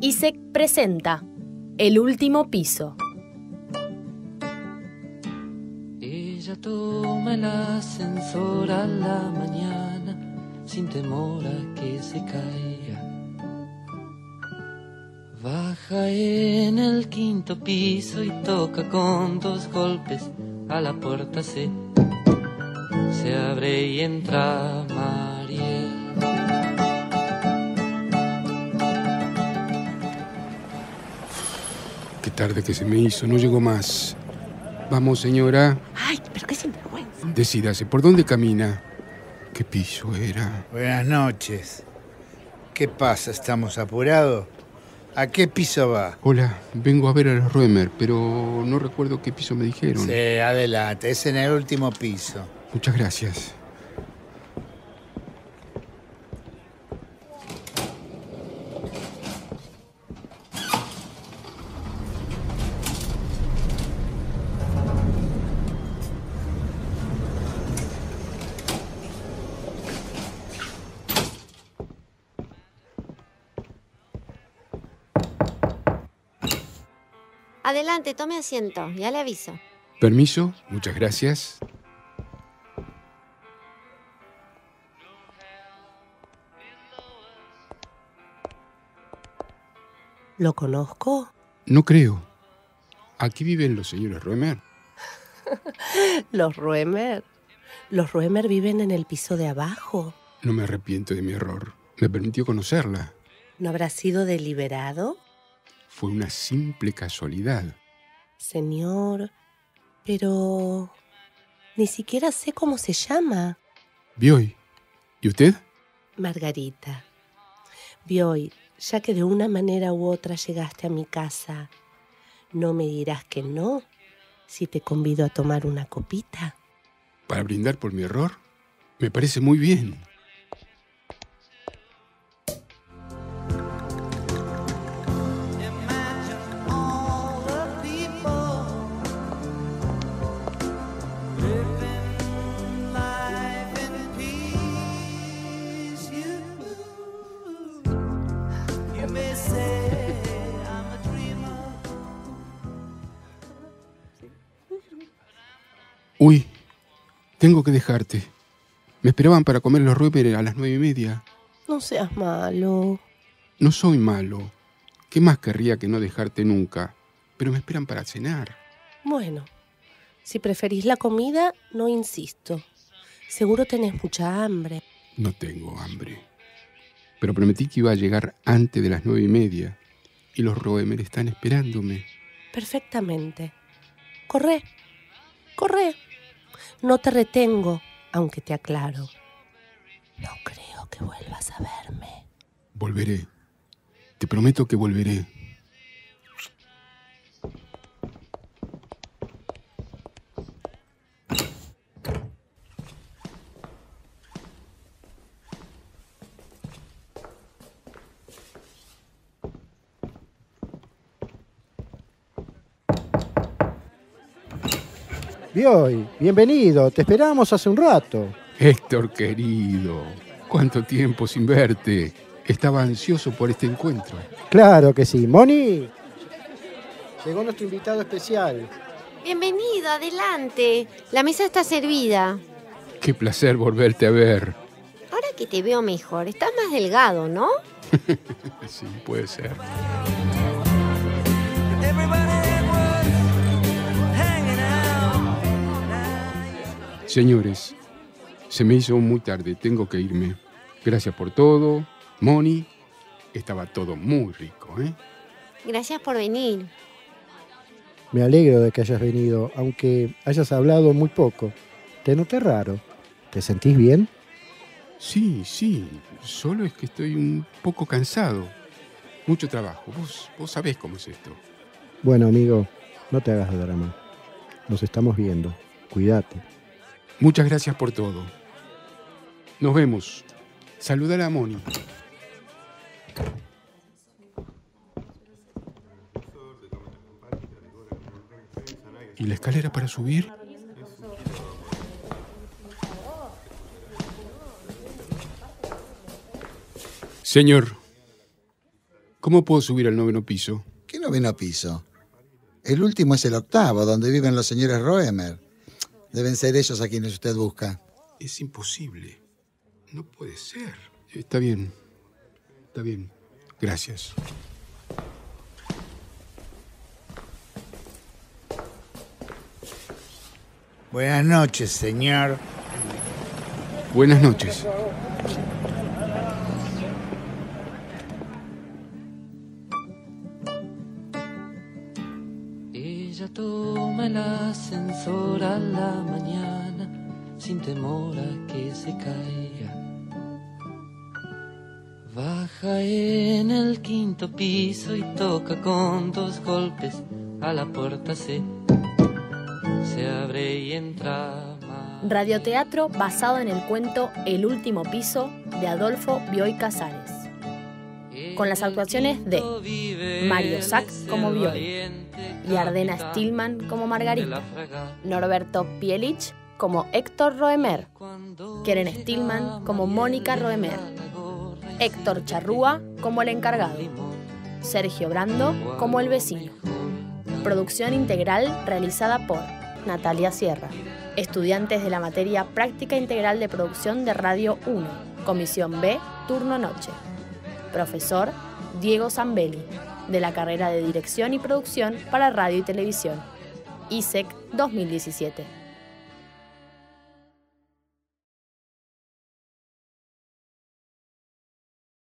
ISEC presenta El último piso. Ella toma el ascensor a la mañana sin temor a que se caiga. Baja en el quinto piso y toca con dos golpes a la puerta se se abre y entra Mariel. Tarde que se me hizo, no llegó más. Vamos, señora, Ay, pero qué sinvergüenza. decídase, ¿por dónde camina? ¿Qué piso era? Buenas noches. ¿Qué pasa? ¿Estamos apurados? ¿A qué piso va? Hola, vengo a ver a los Ruemer, pero no recuerdo qué piso me dijeron. Sí, adelante. Es en el último piso. Muchas gracias. Adelante, tome asiento, ya le aviso. Permiso, muchas gracias. ¿Lo conozco? No creo. Aquí viven los señores Ruemer. Los Ruemer. Los Ruemer viven en el piso de abajo. No me arrepiento de mi error. Me permitió conocerla. ¿No habrá sido deliberado? Fue una simple casualidad. Señor, pero... Ni siquiera sé cómo se llama. Bioy. ¿Y usted? Margarita. Bioy, ya que de una manera u otra llegaste a mi casa, ¿no me dirás que no si te convido a tomar una copita? ¿Para brindar por mi error? Me parece muy bien. Uy, tengo que dejarte. Me esperaban para comer los Ruemer a las nueve y media. No seas malo. No soy malo. ¿Qué más querría que no dejarte nunca? Pero me esperan para cenar. Bueno, si preferís la comida, no insisto. Seguro tenés mucha hambre. No tengo hambre. Pero prometí que iba a llegar antes de las nueve y media. Y los Roemer están esperándome. Perfectamente. Corre. Corre. No te retengo, aunque te aclaro. No creo que vuelvas a verme. Volveré. Te prometo que volveré. Bioy, bienvenido, te esperábamos hace un rato. Héctor querido, cuánto tiempo sin verte. Estaba ansioso por este encuentro. Claro que sí. Moni, llegó nuestro invitado especial. Bienvenido, adelante. La mesa está servida. Qué placer volverte a ver. Ahora que te veo mejor, estás más delgado, ¿no? Sí, puede ser. Señores, se me hizo muy tarde, tengo que irme. Gracias por todo. Moni, estaba todo muy rico, ¿eh? Gracias por venir. Me alegro de que hayas venido, aunque hayas hablado muy poco. Te noté raro. ¿Te sentís bien? Sí, sí, solo es que estoy un poco cansado. Mucho trabajo, vos, vos sabés cómo es esto. Bueno, amigo, no te hagas de drama. Nos estamos viendo. Cuídate. Muchas gracias por todo. Nos vemos. Saludar a Moni. ¿Y la escalera para subir? Señor, ¿Cómo puedo subir al noveno piso? ¿Qué noveno piso? El último es el octavo, donde viven los señores Roemer. Deben ser ellos a quienes usted busca. Es imposible. No puede ser. Está bien. Está bien. Gracias. Buenas noches, señor. Buenas noches. Toma el ascensor a la mañana sin temor a que se caiga. Baja en el quinto piso y toca con dos golpes a la puerta se se abre y entra. Radioteatro basado en el cuento El último piso de Adolfo Bioy Casares. Con las actuaciones de Mario Sack como Bioy, Yardena Stillman como Margarita, Norberto Pielich como Héctor Roemer, Keren Stillman como Mónica Roemer, Héctor Charrúa como el encargado, Sergio Brando como el vecino. Producción integral realizada por Natalia Sierra, estudiantes de la materia Práctica Integral de Producción de Radio 1, Comisión B, Turno Noche. Profesor Diego Zambelli, de la carrera de Dirección y Producción para Radio y Televisión. ISEC 2017.